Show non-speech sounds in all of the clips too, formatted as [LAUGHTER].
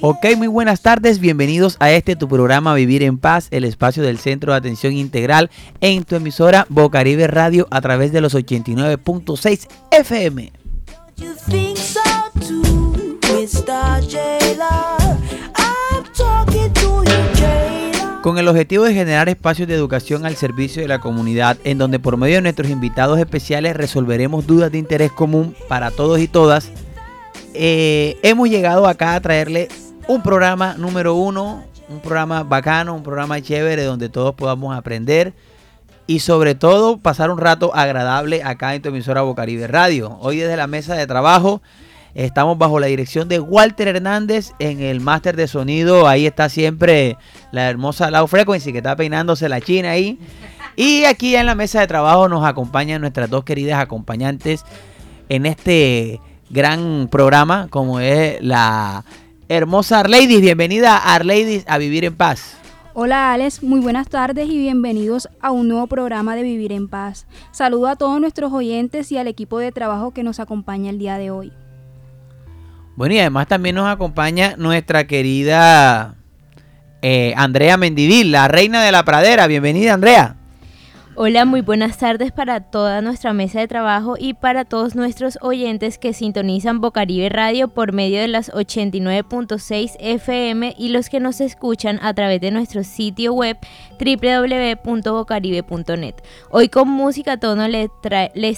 Ok, muy buenas tardes, bienvenidos a este tu programa Vivir en Paz, el espacio del Centro de Atención Integral en tu emisora Bocaribe Radio a través de los 89.6 FM. Con el objetivo de generar espacios de educación al servicio de la comunidad, en donde por medio de nuestros invitados especiales resolveremos dudas de interés común para todos y todas, eh, hemos llegado acá a traerle un programa número uno, un programa bacano, un programa chévere donde todos podamos aprender y sobre todo pasar un rato agradable acá en tu emisora Bocaribe Radio. Hoy desde la mesa de trabajo estamos bajo la dirección de Walter Hernández en el máster de sonido. Ahí está siempre la hermosa Lau Frequency que está peinándose la china ahí. Y aquí en la mesa de trabajo nos acompañan nuestras dos queridas acompañantes en este gran programa como es la hermosa Arleidis. Bienvenida Arleidis a Vivir en Paz. Hola Alex, muy buenas tardes y bienvenidos a un nuevo programa de Vivir en Paz. Saludo a todos nuestros oyentes y al equipo de trabajo que nos acompaña el día de hoy. Bueno, y además también nos acompaña nuestra querida eh, Andrea Mendivil, la reina de la pradera. Bienvenida Andrea. Hola, muy buenas tardes para toda nuestra mesa de trabajo y para todos nuestros oyentes que sintonizan Bocaribe Radio por medio de las 89.6 FM y los que nos escuchan a través de nuestro sitio web www.bocaribe.net. Hoy con música tono les,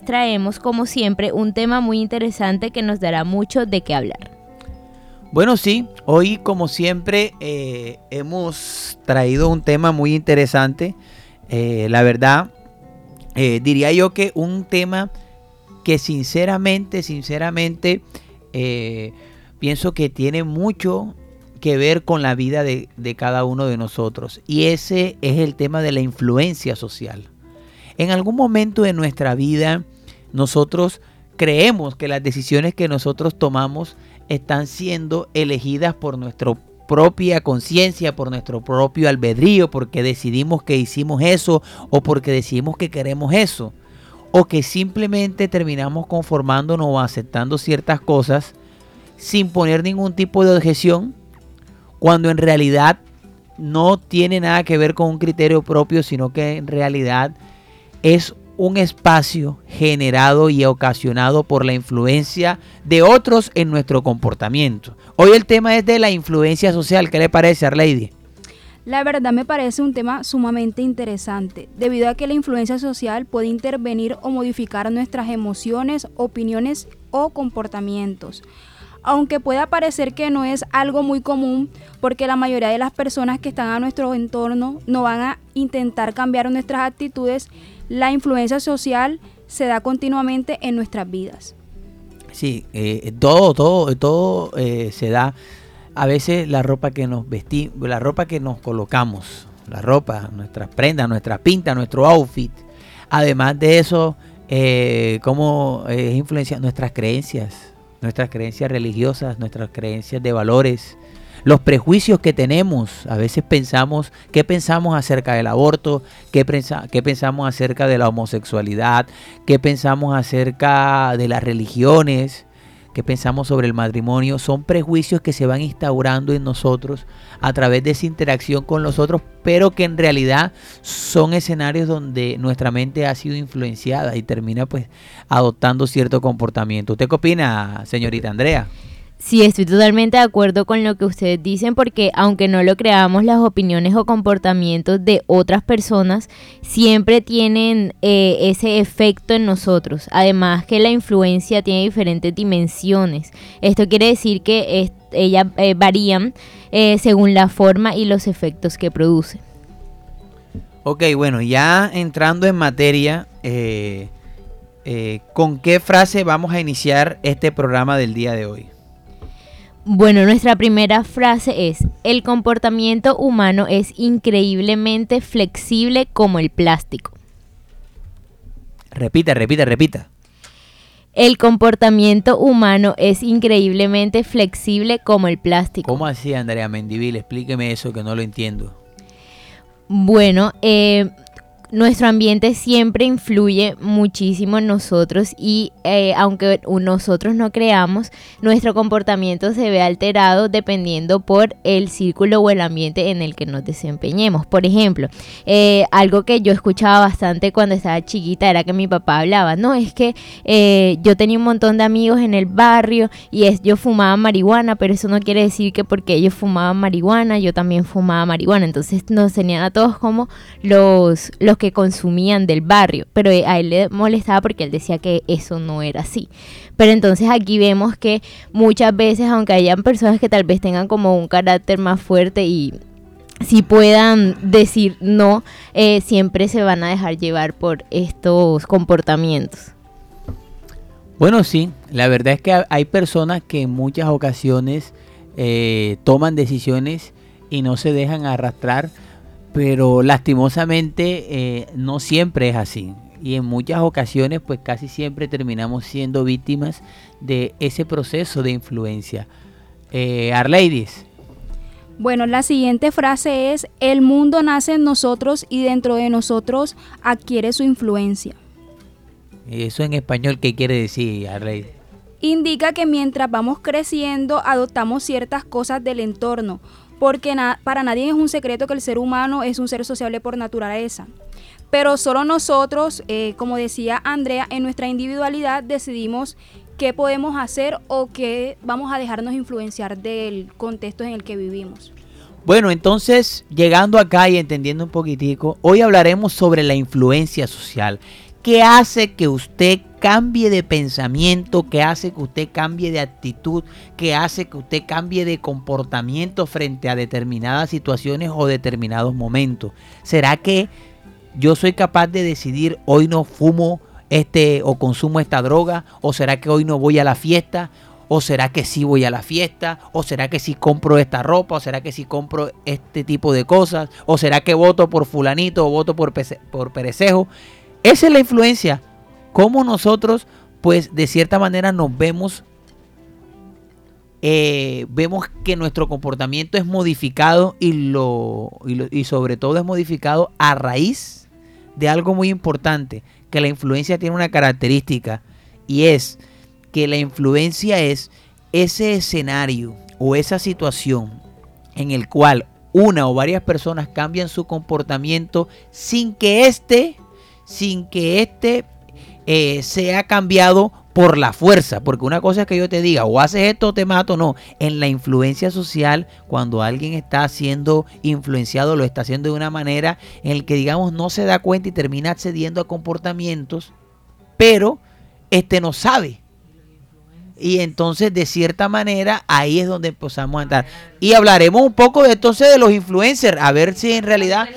traemos como siempre un tema muy interesante que nos dará mucho de qué hablar. Bueno, sí, hoy como siempre eh, hemos traído un tema muy interesante. Eh, la verdad, eh, diría yo que un tema que sinceramente, sinceramente, eh, pienso que tiene mucho que ver con la vida de, de, cada uno de nosotros. Y ese es el tema de la influencia social. En algún momento de nuestra vida, nosotros creemos que las decisiones que nosotros tomamos están siendo elegidas por nuestro propia conciencia, por nuestro propio albedrío, porque decidimos que hicimos eso o porque decidimos que queremos eso. O que simplemente terminamos conformándonos o aceptando ciertas cosas sin poner ningún tipo de objeción, cuando en realidad no tiene nada que ver con un criterio propio, sino que en realidad es un espacio generado y ocasionado por la influencia de otros en nuestro comportamiento. Hoy el tema es de la influencia social. ¿Qué le parece, Arlady? La verdad me parece un tema sumamente interesante, debido a que la influencia social puede intervenir o modificar nuestras emociones, opiniones o comportamientos. Aunque pueda parecer que no es algo muy común, porque la mayoría de las personas que están a nuestro entorno no van a intentar cambiar nuestras actitudes, la influencia social se da continuamente en nuestras vidas. Sí, eh, todo, todo, todo eh, se da. A veces la ropa que nos vestimos, la ropa que nos colocamos, la ropa, nuestras prendas, nuestra pinta, nuestro outfit. Además de eso, eh, cómo es influencia nuestras creencias, nuestras creencias religiosas, nuestras creencias de valores, los prejuicios que tenemos. A veces pensamos, ¿qué pensamos acerca del aborto? ¿Qué, ¿Qué, pensamos acerca de la homosexualidad? ¿Qué pensamos acerca de las religiones? ¿Qué pensamos sobre el matrimonio? Son prejuicios que se van instaurando en nosotros a través de esa interacción con los otros, pero que en realidad son escenarios donde nuestra mente ha sido influenciada y termina pues adoptando cierto comportamiento. ¿Usted qué opina, señorita Andrea? Sí, estoy totalmente de acuerdo con lo que ustedes dicen porque aunque no lo creamos, las opiniones o comportamientos de otras personas siempre tienen eh, ese efecto en nosotros. Además que la influencia tiene diferentes dimensiones. Esto quiere decir que ellas eh, varían eh, según la forma y los efectos que produce. Ok, bueno, ya entrando en materia, ¿con qué frase vamos a iniciar este programa del día de hoy? Bueno, nuestra primera frase es, el comportamiento humano es increíblemente flexible como el plástico. Repita, repita, repita. El comportamiento humano es increíblemente flexible como el plástico. ¿Cómo así, Andrea Mendivil? Explíqueme eso que no lo entiendo. Bueno, eh, nuestro ambiente siempre influye muchísimo en nosotros y eh, aunque nosotros no creamos, nuestro comportamiento se ve alterado dependiendo por el círculo o el ambiente en el que nos desempeñemos. Por ejemplo, eh, algo que yo escuchaba bastante cuando estaba chiquita era que mi papá hablaba, no, es que eh, yo tenía un montón de amigos en el barrio y es, yo fumaba marihuana, pero eso no quiere decir que porque ellos fumaban marihuana, yo también fumaba marihuana. Entonces nos tenían a todos como los, los que consumían del barrio, pero a él le molestaba porque él decía que eso no era así. Pero entonces aquí vemos que muchas veces, aunque hayan personas que tal vez tengan como un carácter más fuerte y si puedan decir no, eh, siempre se van a dejar llevar por estos comportamientos. Bueno, sí, la verdad es que hay personas que en muchas ocasiones eh, toman decisiones y no se dejan arrastrar pero lastimosamente eh, no siempre es así. Y en muchas ocasiones pues casi siempre terminamos siendo víctimas de ese proceso de influencia. Eh, Arleidis. Bueno, la siguiente frase es, el mundo nace en nosotros y dentro de nosotros adquiere su influencia. ¿Eso en español qué quiere decir, Arleidis? Indica que mientras vamos creciendo adoptamos ciertas cosas del entorno, porque para nadie es un secreto que el ser humano es un ser sociable por naturaleza. Pero solo nosotros, eh, como decía Andrea, en nuestra individualidad decidimos qué podemos hacer o qué vamos a dejarnos influenciar del contexto en el que vivimos. Bueno, entonces, llegando acá y entendiendo un poquitico, hoy hablaremos sobre la influencia social. ¿Qué hace que usted cambie de pensamiento, que hace que usted cambie de actitud, que hace que usted cambie de comportamiento frente a determinadas situaciones o determinados momentos? ¿Será que yo soy capaz de decidir hoy no fumo este o consumo esta droga o será que hoy no voy a la fiesta ¿O será que sí voy a la fiesta? ¿O será que sí compro esta ropa? ¿O será que sí compro este tipo de cosas? ¿O será que voto por fulanito o voto por, por perecejo? Esa es la influencia. Cómo nosotros, pues de cierta manera nos vemos, eh, vemos que nuestro comportamiento es modificado y, lo, y, sobre todo es modificado a raíz de algo muy importante, que la influencia tiene una característica y es que la influencia es ese escenario o esa situación en el cual una o varias personas cambian su comportamiento sin que éste, sin que éste eh, se ha cambiado por la fuerza, porque una cosa es que yo te diga, o haces esto o te mato, no. En la influencia social, cuando alguien está siendo influenciado, lo está haciendo de una manera en el que, digamos, no se da cuenta y termina accediendo a comportamientos, pero este no sabe. Y entonces, de cierta manera, ahí es donde empezamos a entrar. Y hablaremos un poco de entonces de los influencers, a ver si en realidad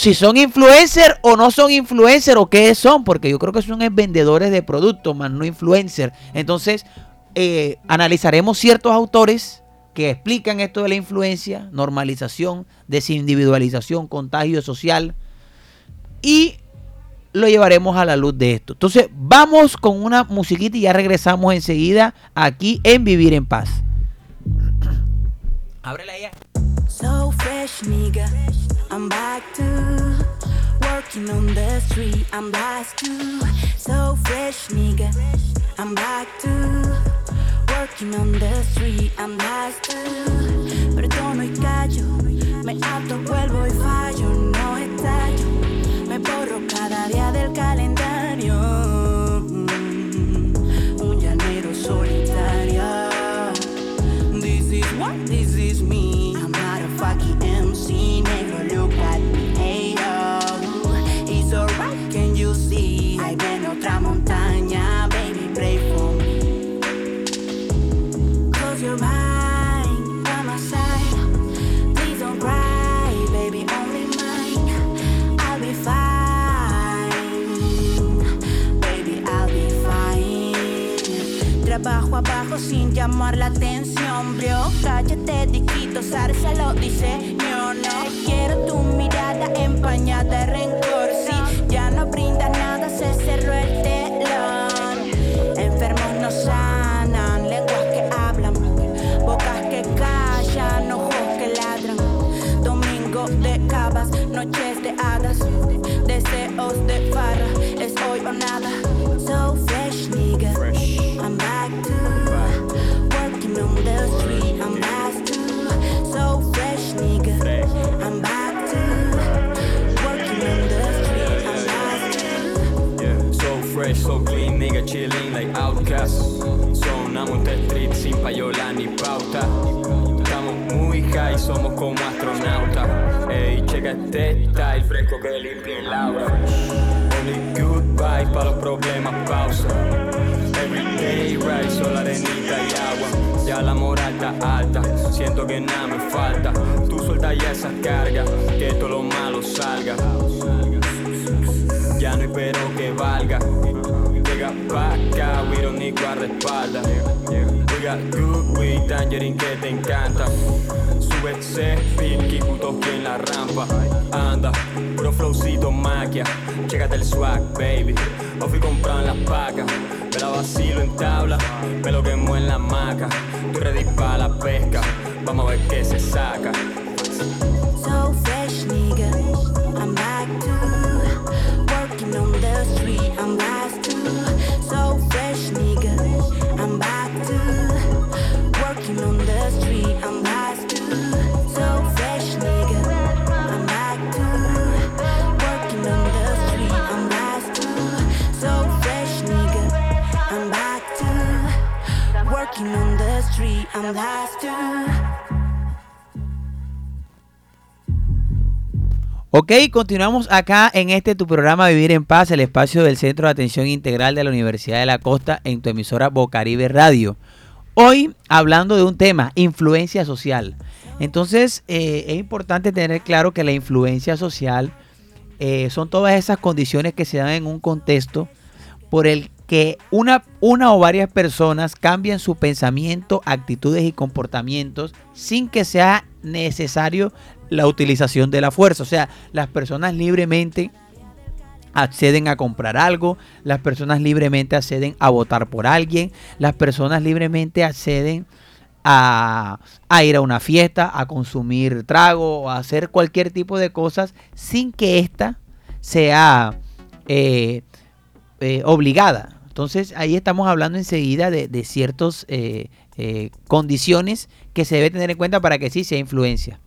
si son influencers o no son influencers o qué son, porque yo creo que son vendedores de productos, más no influencers. Entonces, eh, analizaremos ciertos autores que explican esto de la influencia, normalización, desindividualización, contagio social y lo llevaremos a la luz de esto. Entonces, vamos con una musiquita y ya regresamos enseguida aquí en Vivir en Paz. [CLEARS THROAT] Ábrela ya. Fresh, nigga. I'm back to working on the street. I'm blessed to so fresh, nigga. I'm back to working on the street. I'm blessed to perdono y callo. Me vuelvo y fallo. No estallo. Me borro cada día del calendario. Un llanero solitario. This is what I love this Este style fresco que limpia el aura. Only good vibes para los problemas, pausa. Everyday right, solo arenita y agua. Ya la moral está alta, siento que nada me falta. Tú suelta ya esas cargas, que todo lo malo salga. Ya no hay pero que valga. Llega pa' acá, we don't need guardaespaldas. We got good weed, tangerine que te encanta. Sube ese speed, que puto en la rampa. Anda, puro flowcito maquia. Chécate el swag, baby. O fui comprando las pacas. Me la vacilo en tabla, me lo quemo en la maca. Estoy ready pa' la pesca, vamos a ver qué se saca. Ok, continuamos acá en este tu programa Vivir en Paz, el espacio del Centro de Atención Integral de la Universidad de la Costa en tu emisora Bocaribe Radio. Hoy hablando de un tema, influencia social. Entonces eh, es importante tener claro que la influencia social eh, son todas esas condiciones que se dan en un contexto por el que una, una o varias personas cambian su pensamiento, actitudes y comportamientos sin que sea necesario la utilización de la fuerza. O sea, las personas libremente acceden a comprar algo, las personas libremente acceden a votar por alguien, las personas libremente acceden a, ir a una fiesta, a consumir trago, a hacer cualquier tipo de cosas sin que ésta sea eh, eh, obligada. Entonces ahí estamos hablando enseguida de, ciertas eh, eh, condiciones que se debe tener en cuenta para que sí sea influencia.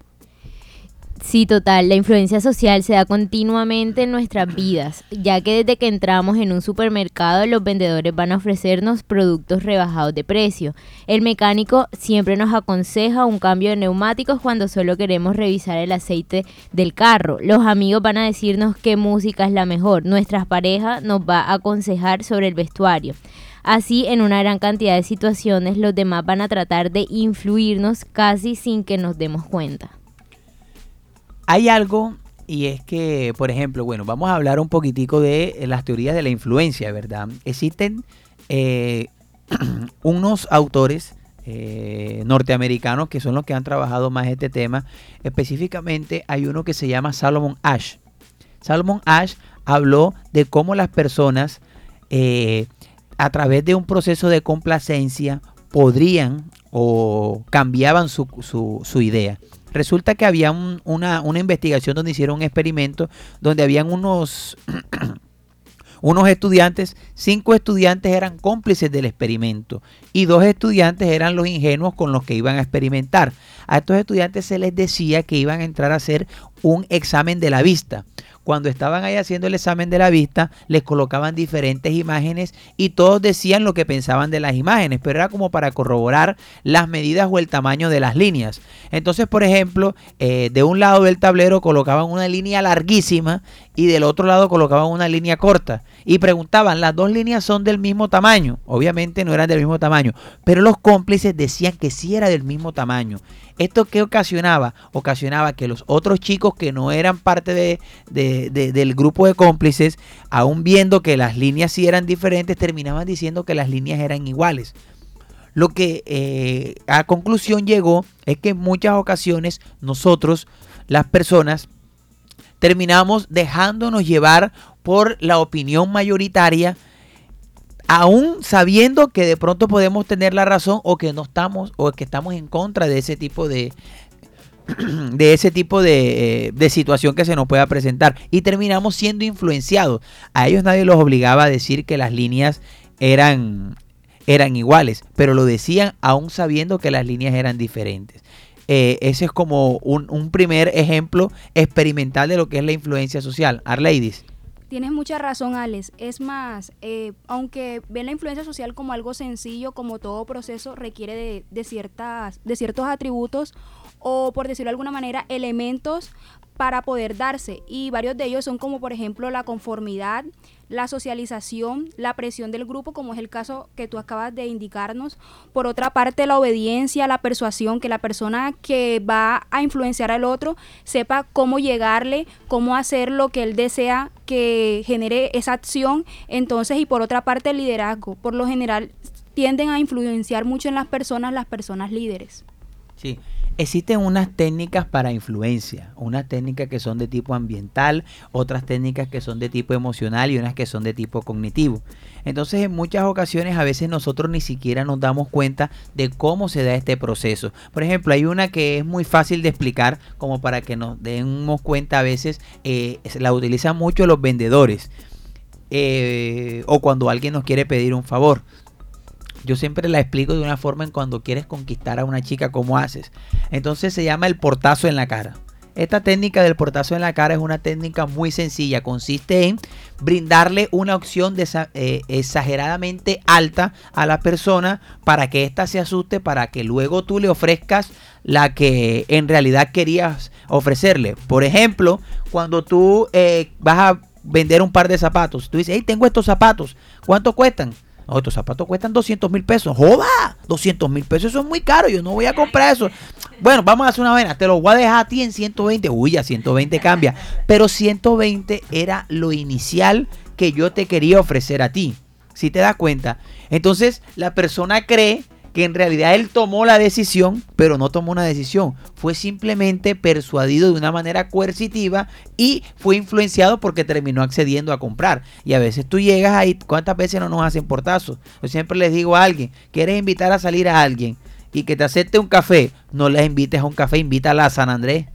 Sí, total. La influencia social se da continuamente en nuestras vidas, ya que desde que entramos en un supermercado los vendedores van a ofrecernos productos rebajados de precio. El mecánico siempre nos aconseja un cambio de neumáticos cuando solo queremos revisar el aceite del carro. Los amigos van a decirnos qué música es la mejor. Nuestras parejas nos va a aconsejar sobre el vestuario. Así, en una gran cantidad de situaciones, los demás van a tratar de influirnos casi sin que nos demos cuenta. Hay algo y es que, por ejemplo, bueno, vamos a hablar un poquitico de eh, las teorías de la influencia, ¿verdad? Existen eh, [CLEARS THROAT] unos autores eh, norteamericanos que son los que han trabajado más este tema. Específicamente hay uno que se llama Salomon Ash. Salomon Ash habló de cómo las personas a través de un proceso de complacencia podrían o cambiaban su idea. Resulta que había un- una, una investigación donde hicieron un experimento donde habían unos, [CLEARS THROAT] unos estudiantes, cinco estudiantes eran cómplices del experimento y dos estudiantes eran los ingenuos con los que iban a experimentar. A estos estudiantes se les decía que iban a entrar a hacer un examen de la vista. Cuando estaban ahí haciendo el examen de la vista, les colocaban diferentes imágenes y todos decían lo que pensaban de las imágenes, pero era como para corroborar las medidas o el tamaño de las líneas. Entonces, por ejemplo, eh, de un lado del tablero colocaban una línea larguísima y del otro lado colocaban una línea corta y preguntaban, las dos líneas son del mismo tamaño. Obviamente no eran del mismo tamaño, pero los cómplices decían que sí era del mismo tamaño. ¿Esto qué ocasionaba? Ocasionaba que los otros chicos que no eran parte de, de- de- del grupo de cómplices, aún viendo que las líneas sí eran diferentes, terminaban diciendo que las líneas eran iguales. Lo que eh, a conclusión llegó es que en muchas ocasiones nosotros, las personas, terminamos dejándonos llevar por la opinión mayoritaria, aún sabiendo que de pronto podemos tener la razón o que no estamos o que estamos en contra de ese tipo de [CLEARS THROAT] de ese tipo de, eh, de situación que se nos pueda presentar y terminamos siendo influenciados. A ellos nadie los obligaba a decir que las líneas eran eran iguales, pero lo decían aún sabiendo que las líneas eran diferentes. Eh, ese es como un, un primer ejemplo experimental de lo que es la influencia social. Arleidis. Tienes mucha razón, Alex. Es más, eh, aunque ven la influencia social como algo sencillo, como todo proceso requiere de, de ciertas, de ciertos atributos o, por decirlo de alguna manera, elementos para poder darse. Y varios de ellos son como, por ejemplo, la conformidad, la socialización, la presión del grupo, como es el caso que tú acabas de indicarnos. Por otra parte, la obediencia, la persuasión, que la persona que va a influenciar al otro sepa cómo llegarle, cómo hacer lo que él desea que genere esa acción. Entonces, y por otra parte, el liderazgo. Por lo general, tienden a influenciar mucho en las personas las personas líderes. Sí, existen unas técnicas para influencia, unas técnicas que son de tipo ambiental, otras técnicas que son de tipo emocional y unas que son de tipo cognitivo. Entonces en muchas ocasiones a veces nosotros ni siquiera nos damos cuenta de cómo se da este proceso. Por ejemplo, hay una que es muy fácil de explicar como para que nos demos cuenta a veces, eh, la utilizan mucho los vendedores. eh, o cuando alguien nos quiere pedir un favor. Yo siempre la explico de una forma en cuando quieres conquistar a una chica, ¿cómo haces? Entonces se llama el portazo en la cara. Esta técnica del portazo en la cara es una técnica muy sencilla. Consiste en brindarle una opción desa- eh, exageradamente alta a la persona para que ésta se asuste, para que luego tú le ofrezcas la que en realidad querías ofrecerle. Por ejemplo, cuando tú eh, vas a vender un par de zapatos, tú dices, hey, tengo estos zapatos, ¿cuánto cuestan? No, estos zapatos cuestan 200 mil pesos. ¡Joda! 200 mil pesos, eso es muy caro. Yo no voy a comprar eso. Bueno, vamos a hacer una vaina. Te lo voy a dejar a ti en 120. Uy, ya 120 cambia. Pero 120 era lo inicial que yo te quería ofrecer a ti. Si te das cuenta. Entonces, la persona cree que en realidad él tomó la decisión, pero no tomó una decisión. Fue simplemente persuadido de una manera coercitiva y fue influenciado porque terminó accediendo a comprar. Y a veces tú llegas ahí, ¿cuántas veces no nos hacen portazos? Yo siempre les digo a alguien, ¿quieres invitar a salir a alguien y que te acepte un café? No la invites a un café, invítala a San Andrés.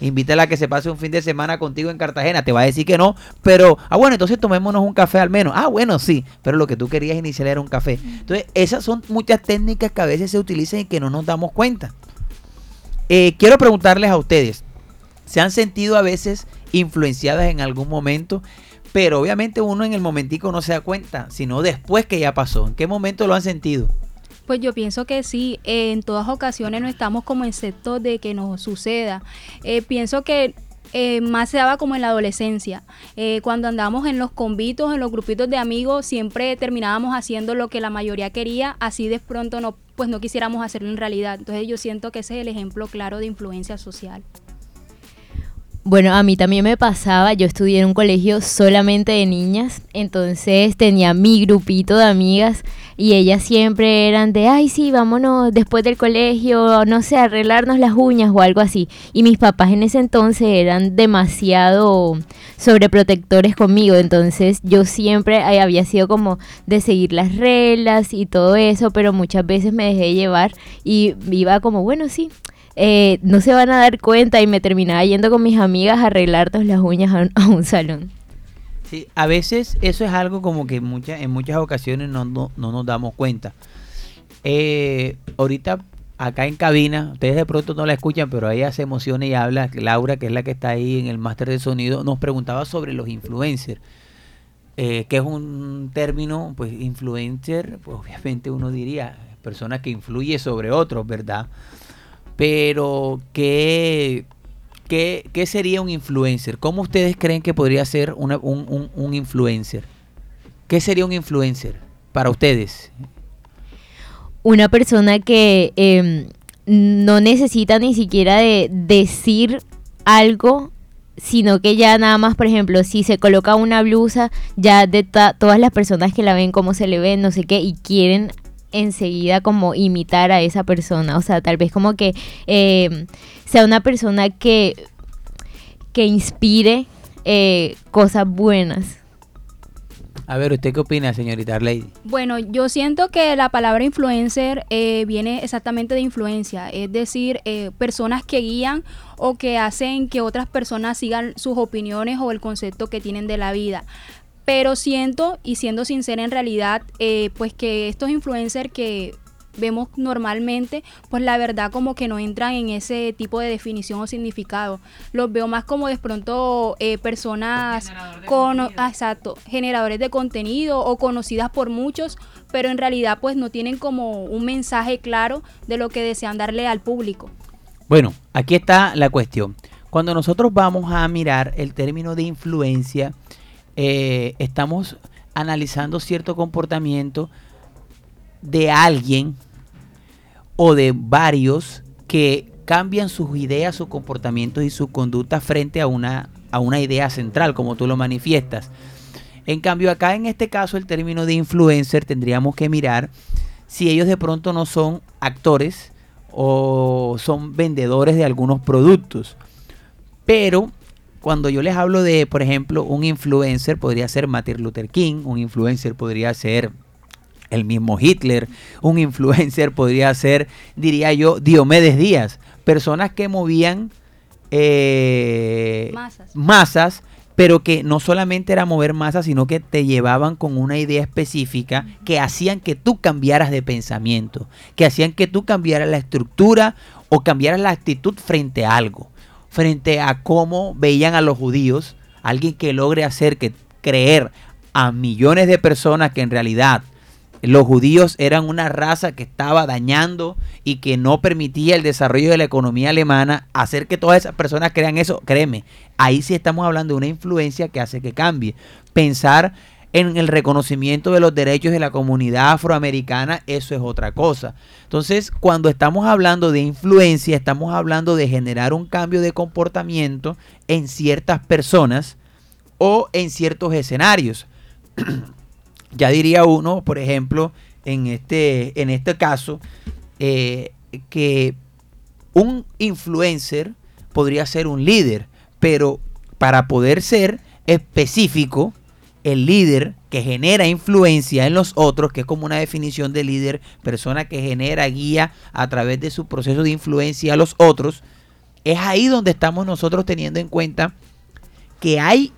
Invítala a que se pase un fin de semana contigo en Cartagena. Te va a decir que no, pero, ah, bueno, entonces tomémonos un café al menos. Ah, bueno, sí, pero lo que tú querías iniciar era un café. Entonces, esas son muchas técnicas que a veces se utilizan y que no nos damos cuenta. Eh, quiero preguntarles a ustedes, ¿se han sentido a veces influenciadas en algún momento? Pero obviamente uno en el momentico no se da cuenta, sino después que ya pasó. ¿En qué momento lo han sentido? Pues yo pienso que sí, en todas ocasiones no estamos como excepto de que nos suceda. Eh, pienso que eh, más se daba como en la adolescencia. Eh, cuando andábamos en los convitos, en los grupitos de amigos, siempre terminábamos haciendo lo que la mayoría quería, así de pronto no, pues no quisiéramos hacerlo en realidad. Entonces yo siento que ese es el ejemplo claro de influencia social. Bueno, a mí también me pasaba, yo estudié en un colegio solamente de niñas, entonces tenía mi grupito de amigas y ellas siempre eran de, ay sí, vámonos después del colegio, no sé, arreglarnos las uñas o algo así. Y mis papás en ese entonces eran demasiado sobreprotectores conmigo, entonces yo siempre eh, había sido como de seguir las reglas y todo eso, pero muchas veces me dejé llevar y iba como, bueno, sí, eh, no se van a dar cuenta y me terminaba yendo con mis amigas a arreglarnos las uñas a un, [LAUGHS] a un salón. Sí, a veces eso es algo como que en muchas ocasiones no, no, no nos damos cuenta. Eh, ahorita acá en cabina, ustedes de pronto no la escuchan, pero ella se emociona y habla. Laura, que es la que está ahí en el máster de sonido, nos preguntaba sobre los influencers. Eh, que es un término, pues influencer, pues obviamente uno diría, persona que influye sobre otros, ¿verdad? Pero, ¿qué, qué, qué sería un influencer? ¿Cómo ustedes creen que podría ser un, un- un influencer? ¿Qué sería un influencer para ustedes? Una persona que eh, no necesita ni siquiera de decir algo, sino que ya nada más, por ejemplo, si se coloca una blusa, ya de todas las personas que la ven, cómo se le ven, no sé qué, y quieren enseguida como imitar a esa persona. O sea, tal vez como que eh, sea una persona que, que inspire eh, cosas buenas. A ver, ¿usted qué opina, señorita Lady? Bueno, yo siento que la palabra influencer eh, viene exactamente de influencia, es decir, eh, personas que guían o que hacen que otras personas sigan sus opiniones o el concepto que tienen de la vida. Pero siento, y siendo sincera en realidad, eh, pues que estos influencers que vemos normalmente, pues la verdad como que no entran en ese tipo de definición o significado. Los veo más como de pronto eh, personas con, ah, exacto, generadores de contenido o conocidas por muchos, pero en realidad pues no tienen como un mensaje claro de lo que desean darle al público. Bueno, aquí está la cuestión. Cuando nosotros vamos a mirar el término de influencia, eh, estamos analizando cierto comportamiento de alguien o de varios que cambian sus ideas, sus comportamientos y su conducta frente a una, a una idea central, como tú lo manifiestas. En cambio, acá en este caso, el término de influencer tendríamos que mirar si ellos de pronto no son actores o son vendedores de algunos productos. Pero cuando yo les hablo de, por ejemplo, un influencer, podría ser Martin Luther King, un influencer podría ser el mismo Hitler, un [LAUGHS] influencer podría ser, diría yo, Diomedes Díaz, personas que movían eh, Masas. masas, pero que no solamente era mover masas, sino que te llevaban con una idea específica que hacían que tú cambiaras de pensamiento, que hacían que tú cambiaras la estructura o cambiaras la actitud frente a algo, frente a cómo veían a los judíos, alguien que logre hacer que creer a millones de personas que en realidad los judíos eran una raza que estaba dañando y que no permitía el desarrollo de la economía alemana, hacer que todas esas personas crean eso, créeme, ahí sí estamos hablando de una influencia que hace que cambie. Pensar en el reconocimiento de los derechos de la comunidad afroamericana, eso es otra cosa. Entonces, cuando estamos hablando de influencia, estamos hablando de generar un cambio de comportamiento en ciertas personas o en ciertos escenarios. [CLEARS THROAT] ya diría uno, por ejemplo, en este, en este caso, eh, que un influencer podría ser un líder, pero para poder ser específico, el líder que genera influencia en los otros, que es como una definición de líder, persona que genera guía a través de su proceso de influencia a los otros, es ahí donde estamos nosotros teniendo en cuenta que hay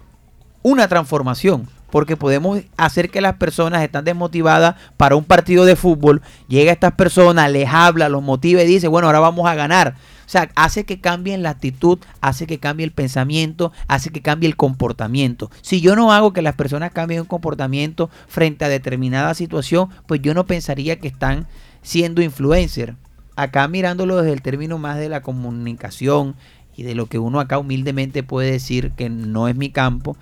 una transformación porque podemos hacer que las personas están desmotivadas para un partido de fútbol, llega a estas personas, les habla, los motiva y dice, bueno, ahora vamos a ganar. O sea, hace que cambien la actitud, hace que cambie el pensamiento, hace que cambie el comportamiento. Si yo no hago que las personas cambien un comportamiento frente a determinada situación, pues yo no pensaría que están siendo influencer. Acá mirándolo desde el término más de la comunicación y de lo que uno acá humildemente puede decir que no es mi campo,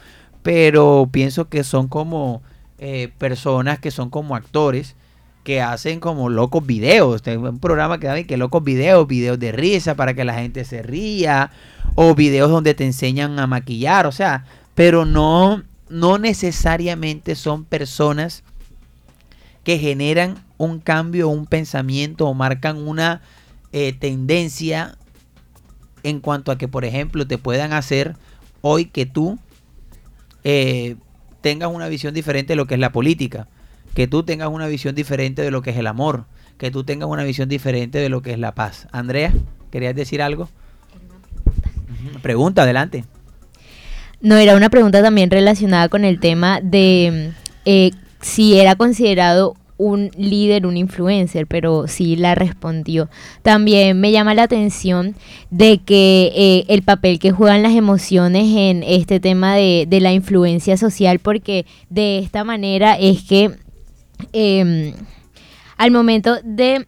pero pienso que son como eh, personas que son como actores que hacen como locos videos. Tengo un programa que da que locos videos, videos de risa para que la gente se ría, o videos donde te enseñan a maquillar, o sea, pero no, no necesariamente son personas que generan un cambio, un pensamiento o marcan una eh, tendencia en cuanto a que, por ejemplo, te puedan hacer hoy que tú eh, tengas una visión diferente de lo que es la política, que tú tengas una visión diferente de lo que es el amor, que tú tengas una visión diferente de lo que es la paz. Andrea, ¿querías decir algo? Pregunta, adelante. No, era una pregunta también relacionada con el tema de eh, si era considerado un líder, un influencer, pero sí la respondió. También me llama la atención de que eh, el papel que juegan las emociones en este tema de, de la influencia social, porque de esta manera es que em, al momento de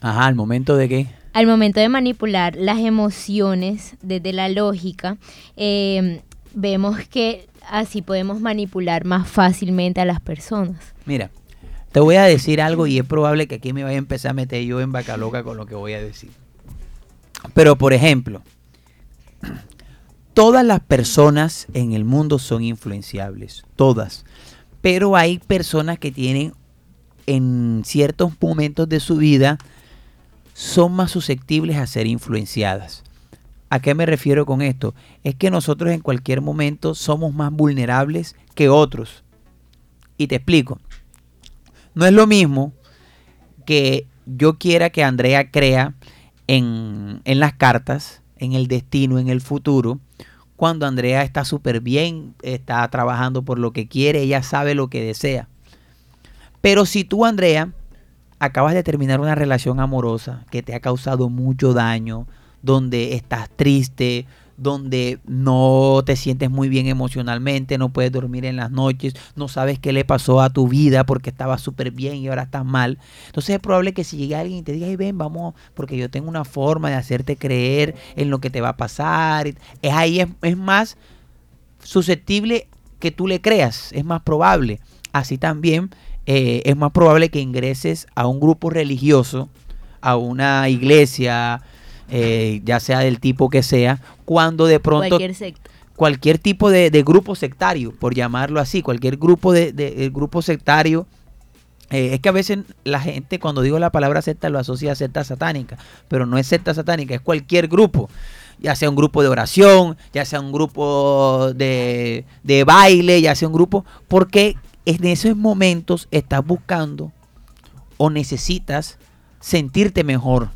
Ajá, al momento de que... al momento de manipular las emociones desde la lógica, eh, vemos que así podemos manipular más fácilmente a las personas. Mira, te voy a decir algo y es probable que aquí me vaya a empezar a meter yo en vaca loca con lo que voy a decir. Pero, por ejemplo, todas las personas en el mundo son influenciables, todas. Pero hay personas que tienen en ciertos momentos de su vida son más susceptibles a ser influenciadas. ¿A qué me refiero con esto? Es que nosotros en cualquier momento somos más vulnerables que otros. Y te explico. No es lo mismo que yo quiera que Andrea crea en, en las cartas, en el destino, en el futuro, cuando Andrea está súper bien, está trabajando por lo que quiere, ella sabe lo que desea. Pero si tú, Andrea, acabas de terminar una relación amorosa que te ha causado mucho daño, donde estás triste, donde no te sientes muy bien emocionalmente, no puedes dormir en las noches, no sabes qué le pasó a tu vida porque estaba súper bien y ahora estás mal. Entonces es probable que si llegue alguien y te diga, hey, ven, vamos, porque yo tengo una forma de hacerte creer en lo que te va a pasar. Es ahí, es, es más susceptible que tú le creas, es más probable. Así también eh, es más probable que ingreses a un grupo religioso, a una iglesia, eh, ya sea del tipo que sea, cuando de pronto Cualquier secta. cualquier tipo de, de grupo sectario, por llamarlo así, cualquier grupo de, de- de grupo sectario. eh, es que a veces la gente cuando digo la palabra secta lo asocia a secta satánica, pero no es secta satánica, es cualquier grupo, ya sea un grupo de oración, ya sea un grupo de, de baile, ya sea un grupo, porque en esos momentos estás buscando o necesitas sentirte mejor.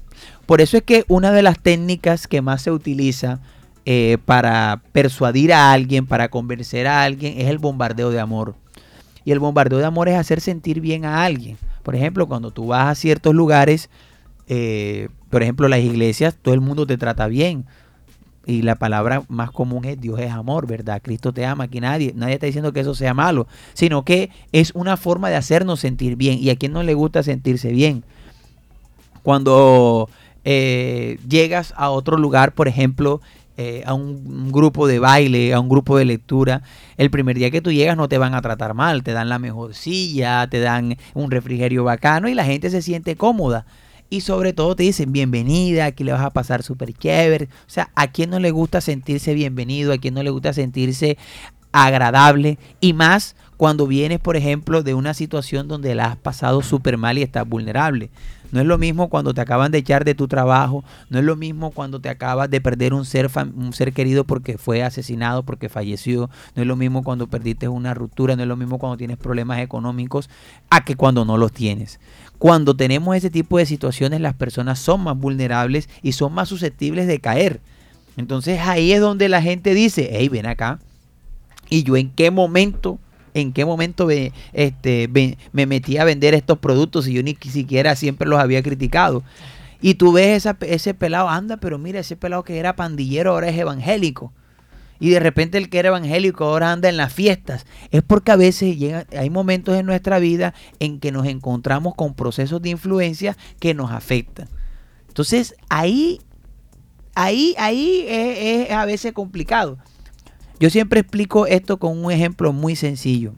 Por eso es que una de las técnicas que más se utiliza eh, para persuadir a alguien, para convencer a alguien, es el bombardeo de amor. Y el bombardeo de amor es hacer sentir bien a alguien. Por ejemplo, cuando tú vas a ciertos lugares, eh, por ejemplo, las iglesias, todo el mundo te trata bien. Y la palabra más común es Dios es amor, ¿verdad? Cristo te ama. Aquí nadie, nadie está diciendo que eso sea malo, sino que es una forma de hacernos sentir bien. Y a quien no le gusta sentirse bien. Cuando eh, llegas a otro lugar, por ejemplo, eh, a un, grupo de baile, a un grupo de lectura, el primer día que tú llegas no te van a tratar mal, te dan la mejor silla, te dan un refrigerio bacano y la gente se siente cómoda. Y sobre todo te dicen bienvenida, aquí le vas a pasar súper chévere. O sea, ¿a quién no le gusta sentirse bienvenido? ¿A quién no le gusta sentirse agradable? Y más cuando vienes, por ejemplo, de una situación donde la has pasado súper mal y estás vulnerable. No es lo mismo cuando te acaban de echar de tu trabajo, no es lo mismo cuando te acabas de perder un ser, un ser querido porque fue asesinado, porque falleció, no es lo mismo cuando perdiste una ruptura, no es lo mismo cuando tienes problemas económicos, a que cuando no los tienes. Cuando tenemos ese tipo de situaciones, las personas son más vulnerables y son más susceptibles de caer. Entonces ahí es donde la gente dice, hey, ven acá. ¿Y yo en qué momento, en qué momento ve- este, me metí a vender estos productos y yo ni siquiera siempre los había criticado? Y tú ves ese pelado, anda, pero mira, ese pelado que era pandillero ahora es evangélico. Y de repente el que era evangélico ahora anda en las fiestas. Es porque a veces llega, hay momentos en nuestra vida en que nos encontramos con procesos de influencia que nos afectan. Entonces ahí, ahí, ahí es a veces complicado. Yo siempre explico esto con un ejemplo muy sencillo.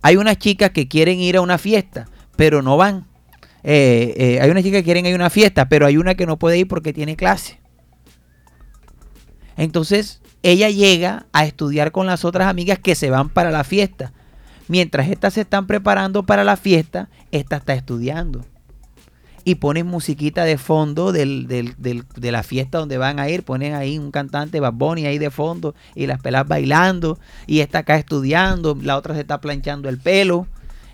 Hay unas chicas que quieren ir a una fiesta, pero no van. Eh, eh, hay unas chicas que quieren ir a una fiesta, pero hay una que no puede ir porque tiene clase. Entonces, ella llega a estudiar con las otras amigas que se van para la fiesta. Mientras estas se están preparando para la fiesta, esta está estudiando. Y ponen musiquita de fondo del- del- del- de la fiesta donde van a ir. Ponen ahí un cantante Bad Bunny ahí de fondo y las pelas bailando. Y esta acá estudiando. La otra se está planchando el pelo.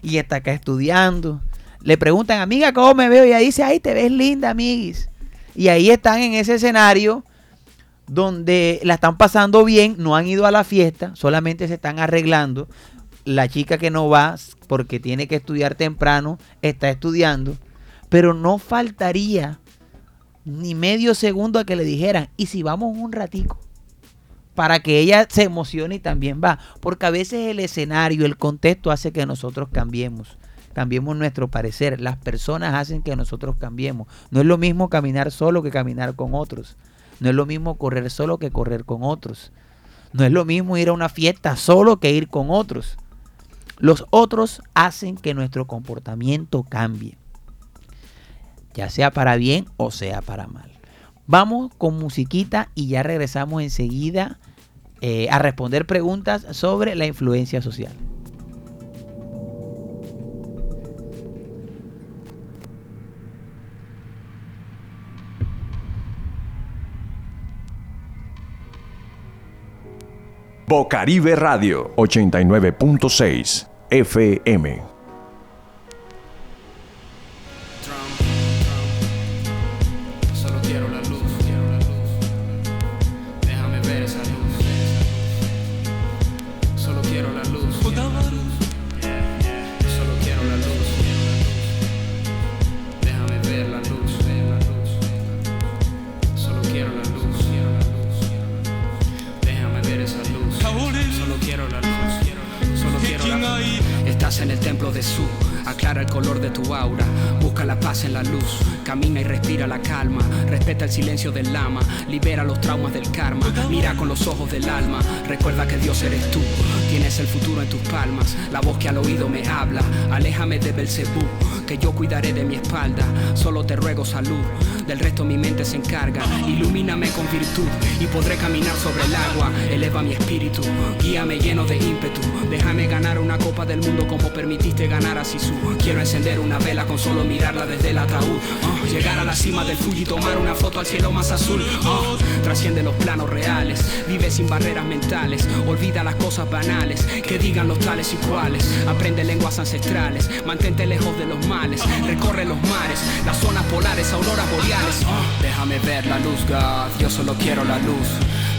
Y esta acá estudiando. Le preguntan, amiga, ¿cómo me veo? Y ella dice, ay, te ves linda, amiguis. Y ahí están en ese escenario donde la están pasando bien, no han ido a la fiesta, solamente se están arreglando. La chica que no va porque tiene que estudiar temprano está estudiando, pero no faltaría ni medio segundo a que le dijeran, ¿y si vamos un ratico? Para que ella se emocione y también va, porque a veces el escenario, el contexto hace que nosotros cambiemos. Cambiemos nuestro parecer. Las personas hacen que nosotros cambiemos. No es lo mismo caminar solo que caminar con otros. No es lo mismo correr solo que correr con otros. No es lo mismo ir a una fiesta solo que ir con otros. Los otros hacen que nuestro comportamiento cambie. Ya sea para bien o sea para mal. Vamos con musiquita y ya regresamos enseguida eh, a responder preguntas sobre la influencia social. Bocaribe Radio 89.6 FM. Cielo más azul, Ah, trasciende los planos reales, vive sin barreras mentales, olvida las cosas banales, que digan los tales y cuales, aprende lenguas ancestrales, mantente lejos de los males, recorre los mares, las zonas polares, auroras boreales, Ah, déjame ver la luz, God, yo solo quiero la luz,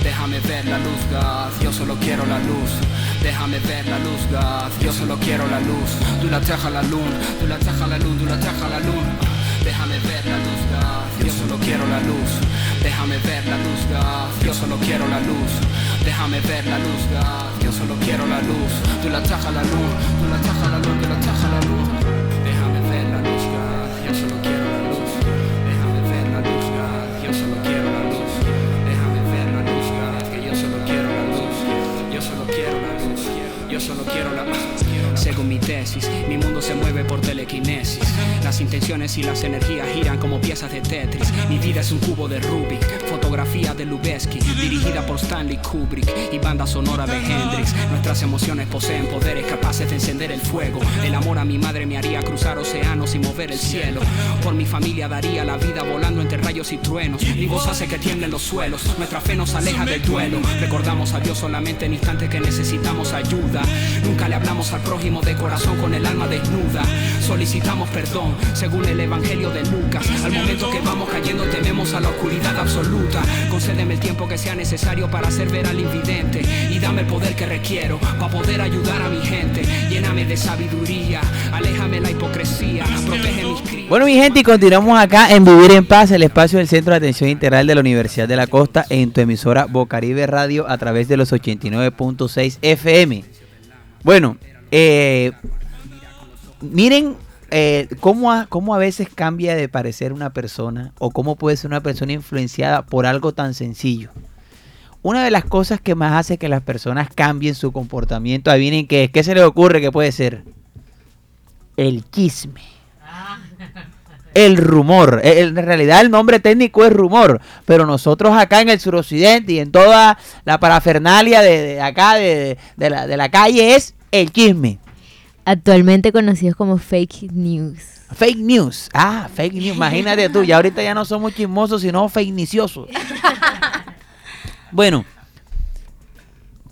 déjame ver la luz, God, yo solo quiero la luz. Déjame ver la luz, God, yo solo quiero la luz. Tú la traja la luz, tú la traja la luz, tú la traja la luz. Déjame ver la luz, yo solo quiero la luz. Déjame ver la luz, yo solo quiero la luz. Déjame ver la luz, yo solo quiero la luz. Tú la traja la luz, tú la traja la luz, tú la traja la luz. Déjame ver la luz, yo solo quiero la luz. Déjame ver la luz, yo solo quiero la luz. Déjame ver la luz, que yo solo quiero la luz. Yo solo quiero la luz. Yo solo quiero la luz. Según mi tesis, mi mundo se mueve por telequinesis. Las intenciones y las energías giran como piezas de Tetris. Mi vida es un cubo de Rubik, fotografía de Lubeski, dirigida por Stanley Kubrick y banda sonora de Hendrix. Nuestras emociones poseen poderes capaces de encender el fuego. El amor a mi madre me haría cruzar océanos y mover el cielo. Por mi familia daría la vida volando entre rayos y truenos. Mi voz hace que tiemblen los suelos. Nuestra fe nos aleja del duelo. Recordamos a Dios solamente en instantes que necesitamos ayuda. Nunca le hablamos al prójimo de corazón con el alma desnuda. Solicitamos perdón según el evangelio de Lucas. Al momento que vamos cayendo tememos a la oscuridad absoluta. Concédeme el tiempo que sea necesario para hacer ver al invidente y dame el poder que requiero para poder ayudar a mi gente. Lléname de sabiduría, aléjame la hipocresía, protege mis crías. Bueno, mi gente, y continuamos acá en Vivir en Paz, el espacio del Centro de Atención Integral de la Universidad de la Costa, en tu emisora Bocaribe Radio a través de los 89.6 FM. Bueno, eh, miren eh, cómo, a, cómo a veces cambia de parecer una persona o cómo puede ser una persona influenciada por algo tan sencillo. Una de las cosas que más hace que las personas cambien su comportamiento, adivinen qué es, qué se les ocurre que puede ser el chisme. [LAUGHS] El rumor. Eh, En realidad el nombre técnico es rumor, pero nosotros acá en el suroccidente y en toda la parafernalia de, de acá, de, de la, de la calle, es el chisme. Actualmente conocidos como fake news. Fake news. Ah, fake news. Imagínate tú, ya ahorita ya no somos chismosos, sino fake newsiosos. [LAUGHS] Bueno,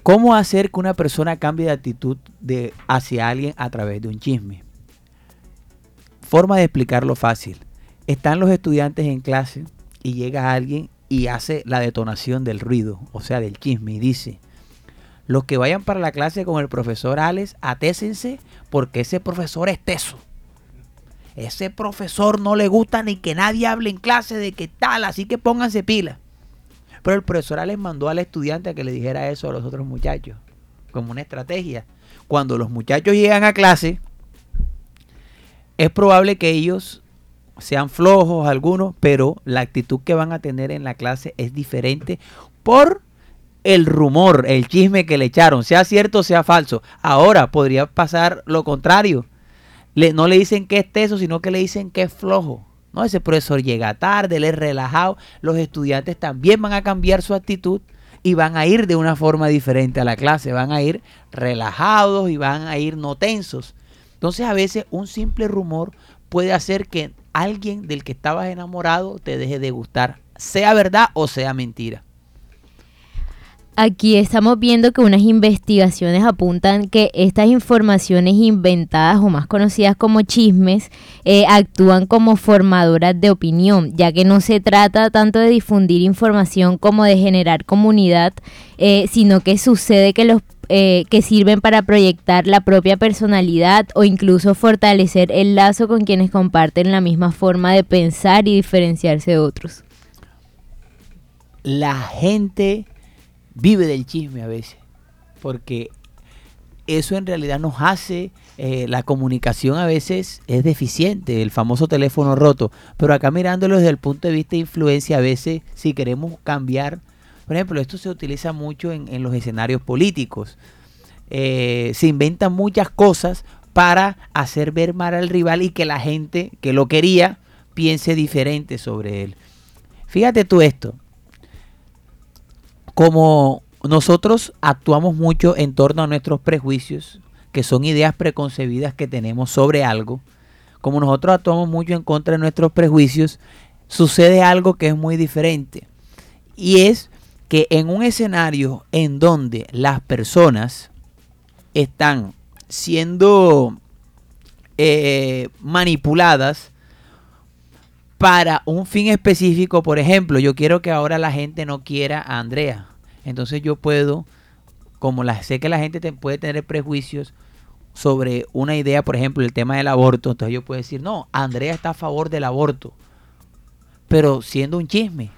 ¿cómo hacer que una persona cambie de actitud de, hacia alguien a través de un chisme? Forma de explicarlo fácil. Están los estudiantes en clase y llega alguien y hace la detonación del ruido, o sea, del chisme, y dice, los que vayan para la clase con el profesor Alex, atésense porque ese profesor es teso. Ese profesor no le gusta ni que nadie hable en clase de qué tal, así que pónganse pila. Pero el profesor Alex mandó al estudiante a que le dijera eso a los otros muchachos, como una estrategia. Cuando los muchachos llegan a clase, es probable que ellos sean flojos algunos, pero la actitud que van a tener en la clase es diferente por el rumor, el chisme que le echaron, sea cierto o sea falso. Ahora podría pasar lo contrario. Le- no le dicen que es teso, sino que le dicen que es flojo. No, ese profesor llega tarde, él es relajado. Los estudiantes también van a cambiar su actitud y van a ir de una forma diferente a la clase. Van a ir relajados y van a ir no tensos. Entonces a veces un simple rumor puede hacer que alguien del que estabas enamorado te deje de gustar, sea verdad o sea mentira. Aquí estamos viendo que unas investigaciones apuntan que estas informaciones inventadas o más conocidas como chismes eh, actúan como formadoras de opinión, ya que no se trata tanto de difundir información como de generar comunidad, eh, sino que sucede que los eh, que sirven para proyectar la propia personalidad o incluso fortalecer el lazo con quienes comparten la misma forma de pensar y diferenciarse de otros. La gente vive del chisme a veces, porque eso en realidad nos hace, eh, la comunicación a veces es deficiente, el famoso teléfono roto, pero acá mirándolo desde el punto de vista de influencia, a veces si queremos cambiar, por ejemplo, esto se utiliza mucho en, los escenarios políticos, Eh, se inventan muchas cosas para hacer ver mal al rival y que la gente que lo quería piense diferente sobre él. Fíjate tú esto, como nosotros actuamos mucho en torno a nuestros prejuicios, que son ideas preconcebidas que tenemos sobre algo, como nosotros actuamos mucho en contra de nuestros prejuicios, sucede algo que es muy diferente. Y es que en un escenario en donde las personas están siendo eh, manipuladas para un fin específico, por ejemplo, yo quiero que ahora la gente no quiera a Andrea. Entonces yo puedo, como la, sé que la gente te- puede tener prejuicios sobre una idea, por ejemplo, el tema del aborto, entonces yo puedo decir, no, Andrea está a favor del aborto, pero siendo un chisme,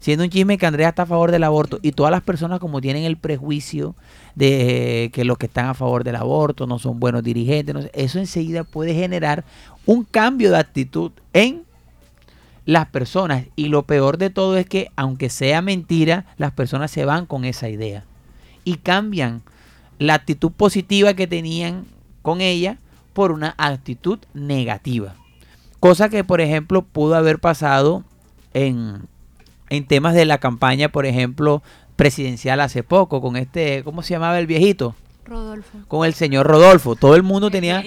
siendo un chisme que Andrea está a favor del aborto y todas las personas como tienen el prejuicio de que los que están a favor del aborto no son buenos dirigentes, eso enseguida puede generar un cambio de actitud en las personas y lo peor de todo es que aunque sea mentira, las personas se van con esa idea y cambian la actitud positiva que tenían con ella por una actitud negativa. Cosa que, por ejemplo, pudo haber pasado en, en temas de la campaña, por ejemplo, presidencial hace poco, con este, ¿cómo se llamaba el viejito? Rodolfo. Con el señor Rodolfo. Todo el mundo tenía,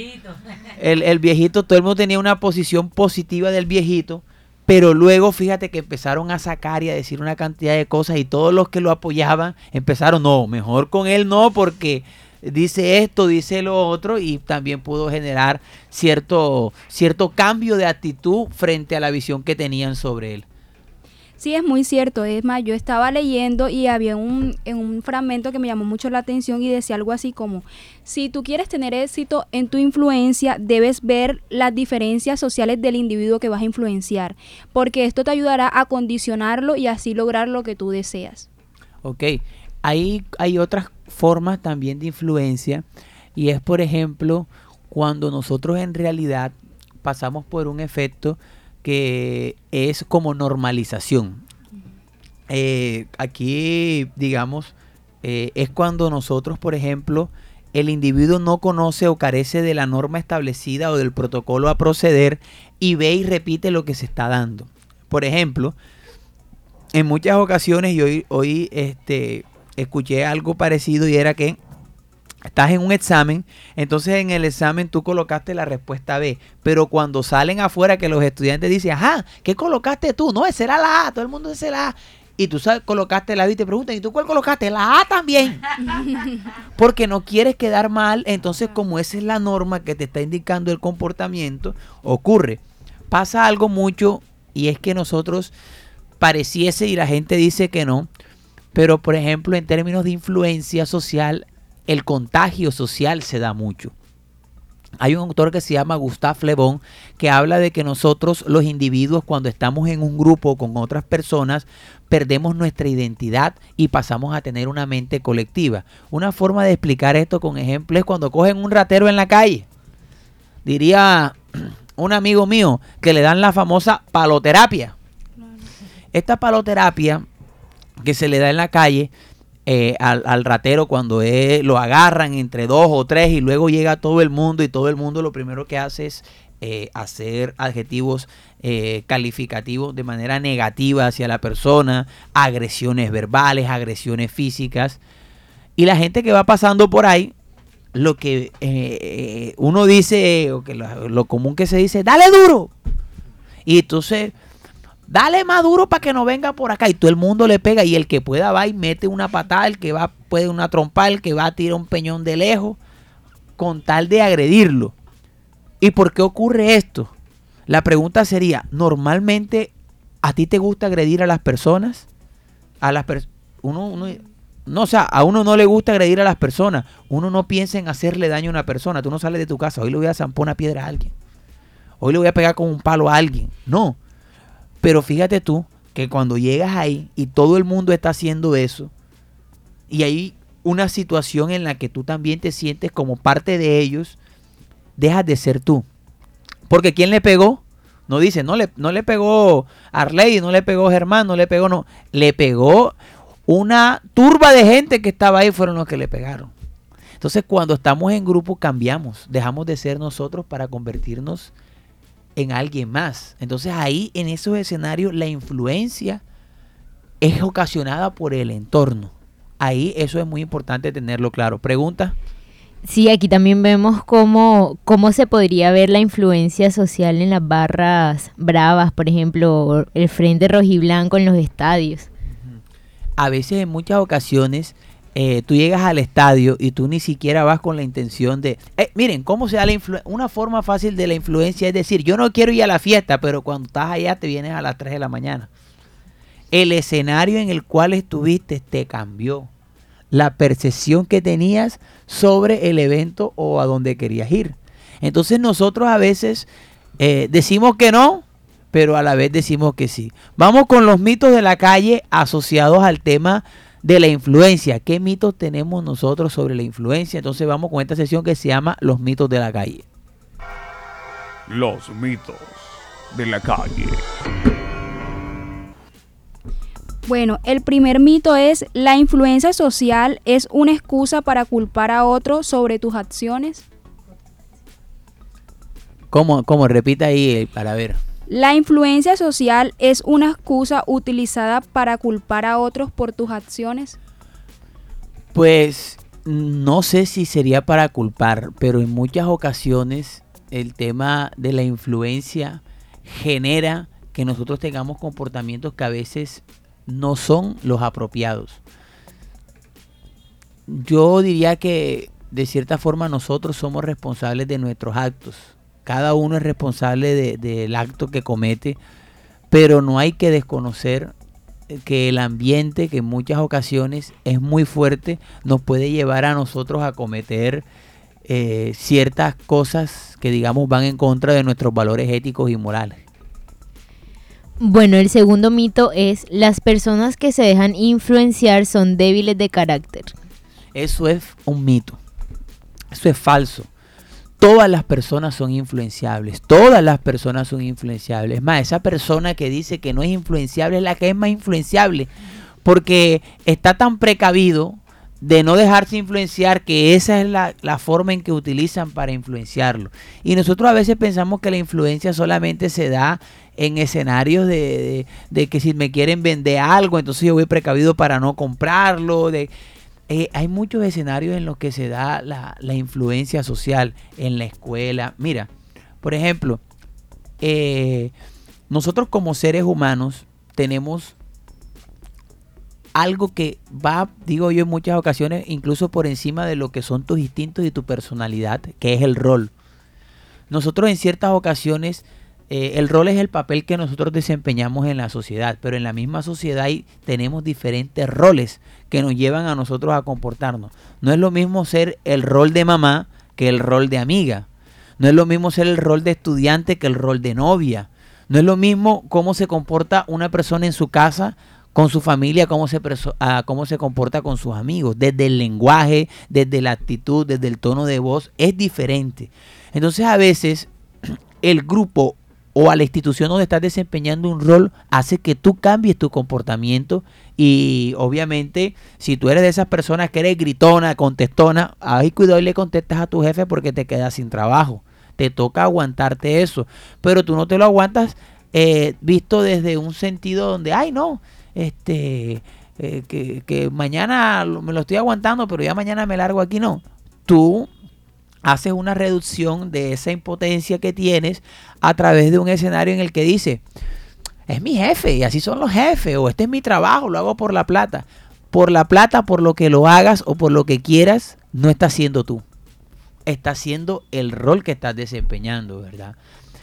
el, el viejito, todo el mundo tenía una posición positiva del viejito, pero luego fíjate que empezaron a sacar y a decir una cantidad de cosas y todos los que lo apoyaban empezaron, no, mejor con él no, porque dice esto, dice lo otro y también pudo generar cierto, cierto cambio de actitud frente a la visión que tenían sobre él. Sí, es muy cierto. Es más, yo estaba leyendo y había un, en un fragmento que me llamó mucho la atención y decía algo así como, si tú quieres tener éxito en tu influencia, debes ver las diferencias sociales del individuo que vas a influenciar, porque esto te ayudará a condicionarlo y así lograr lo que tú deseas. Ok, hay, hay otras formas también de influencia y es, por ejemplo, cuando nosotros en realidad pasamos por un efecto que es como normalización. Eh, aquí, digamos, eh, es cuando nosotros, por ejemplo, el individuo no conoce o carece de la norma establecida o del protocolo a proceder y ve y repite lo que se está dando. Por ejemplo, en muchas ocasiones yo hoy, hoy, este, escuché algo parecido y era que estás en un examen, entonces en el examen tú colocaste la respuesta B, pero cuando salen afuera que los estudiantes dicen, ajá, ¿qué colocaste tú? No, esa era la A, todo el mundo dice la A. Y tú sabes, colocaste la B y te preguntan, ¿y tú cuál colocaste? La A también. [LAUGHS] Porque no quieres quedar mal, entonces como esa es la norma que te está indicando el comportamiento, ocurre. Pasa algo mucho y es que nosotros pareciese y la gente dice que no, pero por ejemplo en términos de influencia social, el contagio social se da mucho. Hay un autor que se llama Gustave Le Bon que habla de que nosotros los individuos cuando estamos en un grupo con otras personas perdemos nuestra identidad y pasamos a tener una mente colectiva. Una forma de explicar esto con ejemplo es cuando cogen un ratero en la calle. Diría [CLEARS THROAT] un amigo mío que le dan la famosa paloterapia. Esta paloterapia que se le da en la calle eh, al, al ratero cuando lo agarran entre dos o tres y luego llega todo el mundo y todo el mundo lo primero que hace es eh, hacer adjetivos eh, calificativos de manera negativa hacia la persona, agresiones verbales, agresiones físicas. Y la gente que va pasando por ahí, lo que uno dice, o que lo, lo común que se dice, dale duro. Y entonces dale más duro para que no venga por acá. Y todo el mundo le pega. Y el que pueda va y mete una patada, el que va puede una trompa, el que va a tirar un peñón de lejos, con tal de agredirlo. ¿Y por qué ocurre esto? La pregunta sería, ¿normalmente a ti te gusta agredir a las personas? A las. Uno, uno, no, o sea, a uno no le gusta agredir a las personas. Uno no piensa en hacerle daño a una persona. Tú no sales de tu casa. Hoy le voy a zampar una piedra a alguien. Hoy le voy a pegar con un palo a alguien. No. Pero fíjate tú que cuando llegas ahí y todo el mundo está haciendo eso, y hay una situación en la que tú también te sientes como parte de ellos, dejas de ser tú. Porque ¿quién le pegó? No dice, no le, no le pegó Arley, no le pegó Germán, no le pegó, no. Le pegó una turba de gente que estaba ahí, fueron los que le pegaron. Entonces, cuando estamos en grupo, cambiamos. Dejamos de ser nosotros para convertirnos en alguien más. Entonces, ahí en esos escenarios, la influencia es ocasionada por el entorno. Ahí eso es muy importante tenerlo claro. Pregunta. Sí, aquí también vemos cómo, cómo se podría ver la influencia social en las barras bravas, por ejemplo, el Frente Rojiblanco en los estadios. A veces, en muchas ocasiones, eh, tú llegas al estadio y tú ni siquiera vas con la intención de... Eh, miren, ¿cómo se da la influencia? Una forma fácil de la influencia es decir, yo no quiero ir a la fiesta, pero cuando estás allá te vienes a las 3 de la mañana. El escenario en el cual estuviste te cambió. La percepción que tenías sobre el evento o a donde querías ir. Entonces nosotros a veces eh, decimos que no, pero a la vez decimos que sí. Vamos con los mitos de la calle asociados al tema de la influencia. ¿Qué mitos tenemos nosotros sobre la influencia? Entonces vamos con esta sesión que se llama Los mitos de la calle. Los mitos de la calle. Bueno, el primer mito es la influencia social es una excusa para culpar a otro sobre tus acciones. ¿Cómo? ¿Cómo? Repita ahí eh, para ver. La influencia social es una excusa utilizada para culpar a otros por tus acciones. Pues no sé si sería para culpar, pero en muchas ocasiones el tema de la influencia genera que nosotros tengamos comportamientos que a veces no son los apropiados. Yo diría que de cierta forma nosotros somos responsables de nuestros actos. Cada uno es responsable de- del acto que comete, pero no hay que desconocer que el ambiente, que en muchas ocasiones es muy fuerte, nos puede llevar a nosotros a cometer eh, ciertas cosas que digamos van en contra de nuestros valores éticos y morales. Bueno, el segundo mito es las personas que se dejan influenciar son débiles de carácter. Eso es un mito. Eso es falso. Todas las personas son influenciables. Todas las personas son influenciables. Es más, esa persona que dice que no es influenciable es la que es más influenciable. Porque está tan precavido de no dejarse influenciar que esa es la, la forma en que utilizan para influenciarlo. Y nosotros a veces pensamos que la influencia solamente se da en escenarios de, de- de que si me quieren vender algo, entonces yo voy precavido para no comprarlo. De, eh, hay muchos escenarios en los que se da la, la influencia social en la escuela. Mira, por ejemplo, eh, nosotros como seres humanos tenemos algo que va, digo yo en muchas ocasiones, incluso por encima de lo que son tus instintos y tu personalidad, que es el rol. Nosotros en ciertas ocasiones, eh, el rol es el papel que nosotros desempeñamos en la sociedad, pero en la misma sociedad tenemos diferentes roles que nos llevan a nosotros a comportarnos. No es lo mismo ser el rol de mamá que el rol de amiga. No es lo mismo ser el rol de estudiante que el rol de novia. No es lo mismo cómo se comporta una persona en su casa con su familia, cómo se, cómo se comporta con sus amigos. Desde el lenguaje, desde la actitud, desde el tono de voz, es diferente. Entonces a veces [CLEARS THROAT] el grupo o a la institución donde estás desempeñando un rol hace que tú cambies tu comportamiento y obviamente si tú eres de esas personas que eres gritona, contestona, ay cuidado y le contestas a tu jefe porque te quedas sin trabajo. Te toca aguantarte eso, pero tú no te lo aguantas eh, visto desde un sentido donde, ay no, este, eh, que, que mañana me lo estoy aguantando, pero ya mañana me largo aquí, no. Tú haces una reducción de esa impotencia que tienes a través de un escenario en el que dice, es mi jefe y así son los jefes, o este es mi trabajo, lo hago por la plata. Por la plata, por lo que lo hagas o por lo que quieras, no estás siendo tú. Estás siendo el rol que estás desempeñando, ¿verdad?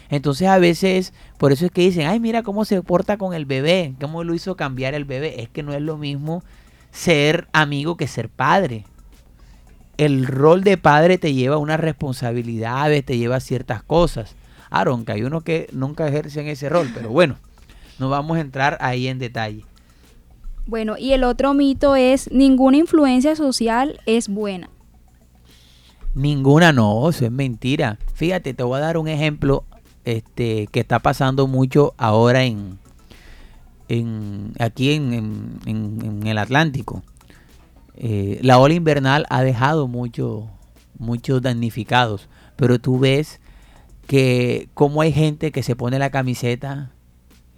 Entonces a veces, por eso es que dicen, ay, mira cómo se porta con el bebé, cómo lo hizo cambiar el bebé. Es que no es lo mismo ser amigo que ser padre el rol de padre te lleva unas responsabilidades, te lleva a ciertas cosas. Aaron, que hay unos que nunca ejercen ese rol, pero bueno, no vamos a entrar ahí en detalle. Bueno, y el otro mito es ninguna influencia social es buena. Ninguna no, eso es mentira. Fíjate, te voy a dar un ejemplo este, que está pasando mucho ahora en, en aquí en- en el Atlántico. Eh, la ola invernal ha dejado mucho- muchos damnificados, pero tú ves que como hay gente que se pone la camiseta,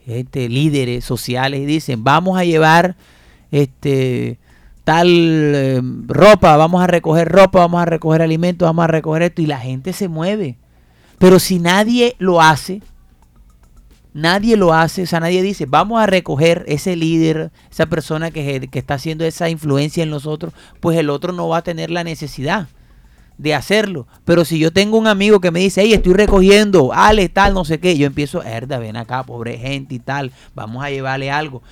gente, líderes sociales, y dicen, vamos a llevar este tal eh, ropa, vamos a recoger ropa, vamos a recoger alimentos, vamos a recoger esto, y la gente se mueve. Pero si nadie lo hace, nadie lo hace, o sea, nadie dice, vamos a recoger ese líder, esa persona que, que está haciendo esa influencia en nosotros, pues el otro no va a tener la necesidad de hacerlo. Pero si yo tengo un amigo que me dice, hey, estoy recogiendo, Ale, tal, no sé qué, yo empiezo, herda, ven acá, pobre gente y tal, vamos a llevarle algo.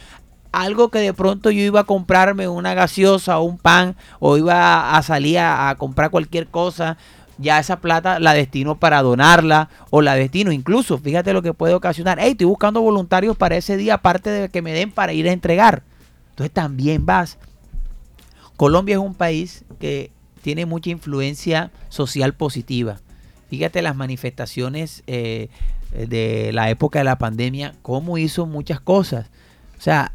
Algo que de pronto yo iba a comprarme una gaseosa o un pan, o iba a salir a, a comprar cualquier cosa, ya esa plata la destino para donarla, o la destino incluso, fíjate lo que puede ocasionar, hey, estoy buscando voluntarios para ese día, aparte de que me den para ir a entregar. Entonces también vas. Colombia es un país que tiene mucha influencia social positiva. Fíjate las manifestaciones eh, de la época de la pandemia, cómo hizo muchas cosas. O sea,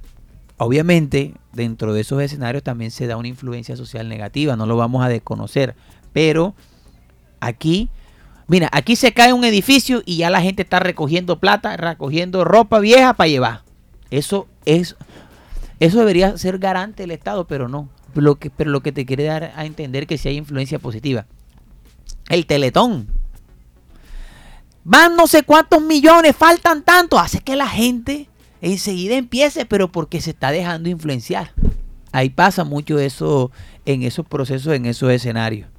obviamente dentro de esos escenarios también se da una influencia social negativa, no lo vamos a desconocer. Pero aquí, mira, aquí se cae un edificio y ya la gente está recogiendo plata, recogiendo ropa vieja para llevar. Eso es, eso debería ser garante del Estado, pero no. Lo que, pero lo que te quiere dar a entender que si hay influencia positiva. El teletón. Van no sé cuántos millones, faltan tanto. Hace que la gente enseguida empiece, pero porque se está dejando influenciar. Ahí pasa mucho eso en esos procesos, en esos escenarios.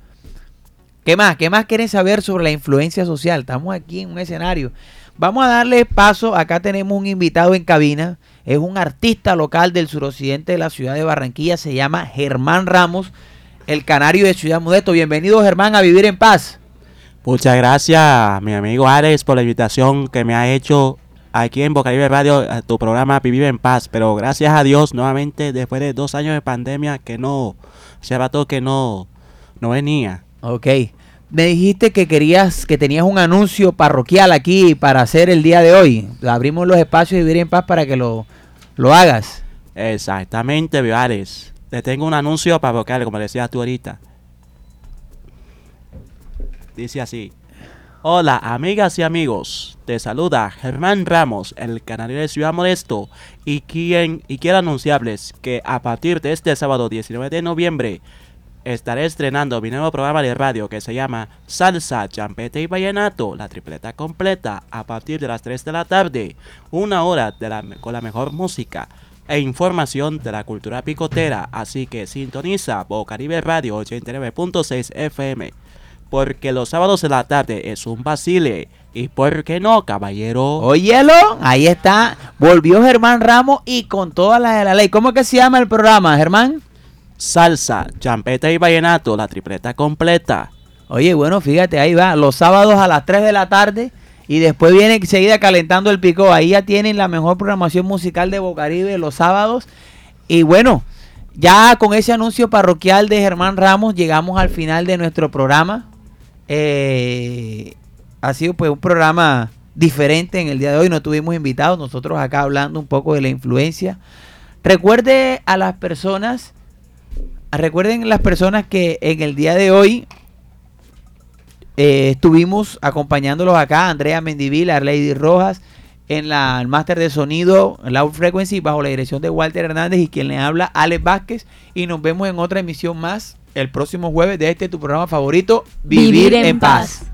¿Qué más? ¿Qué más quieren saber sobre la influencia social? Estamos aquí en un escenario. Vamos a darle paso. Acá tenemos un invitado en cabina. Es un artista local del suroccidente de la ciudad de Barranquilla. Se llama Germán Ramos, el canario de Ciudad Modesto. Bienvenido, Germán, a Vivir en Paz. Muchas gracias, mi amigo Alex, por la invitación que me ha hecho aquí en Bocaribe Radio a tu programa Vivir en Paz. Pero gracias a Dios, nuevamente, después de dos años de pandemia, que no, se rato que no, no venía. Ok. Me dijiste que querías, que tenías un anuncio parroquial aquí para hacer el día de hoy. Abrimos los espacios de Vivir en Paz para que lo, lo hagas. Exactamente, Alex. Te tengo un anuncio parroquial, como decías tú ahorita. Dice así. Hola, amigas y amigos. Te saluda Germán Ramos, el canario de Ciudad Modesto, y quien y quiero anunciarles que a partir de este sábado 19 de noviembre estaré estrenando mi nuevo programa de radio que se llama Salsa, Champete y Vallenato, la tripleta completa, a partir de las 3 de la tarde, una hora de la, con la mejor música e información de la cultura picotera, así que sintoniza Bocaribe Radio 89.6 FM, porque los sábados de la tarde es un vacile, y por qué no, caballero. Óyelo, ahí está. Volvió Germán Ramos y con toda la de la ley. ¿Cómo es que se llama el programa, Germán? Salsa, champeta y vallenato, la tripleta completa. Oye, bueno, fíjate, ahí va. Los sábados a las 3 de la tarde. Y después viene enseguida calentando el pico. Ahí ya tienen la mejor programación musical de Bocaribe los sábados. Y bueno, ya con ese anuncio parroquial de Germán Ramos llegamos al final de nuestro programa. Eh, ha sido pues un programa diferente en el día de hoy. No tuvimos invitados. Nosotros acá hablando un poco de la influencia. Recuerde a las personas Recuerden las personas que en el día de hoy eh, estuvimos acompañándolos acá, Andrea Mendivil, Arlady Rojas, en la, el máster de sonido, Loud Frequency, bajo la dirección de Walter Hernández y quien le habla, Alex Vázquez. Y nos vemos en otra emisión más el próximo jueves de este tu programa favorito, Vivir, en, paz.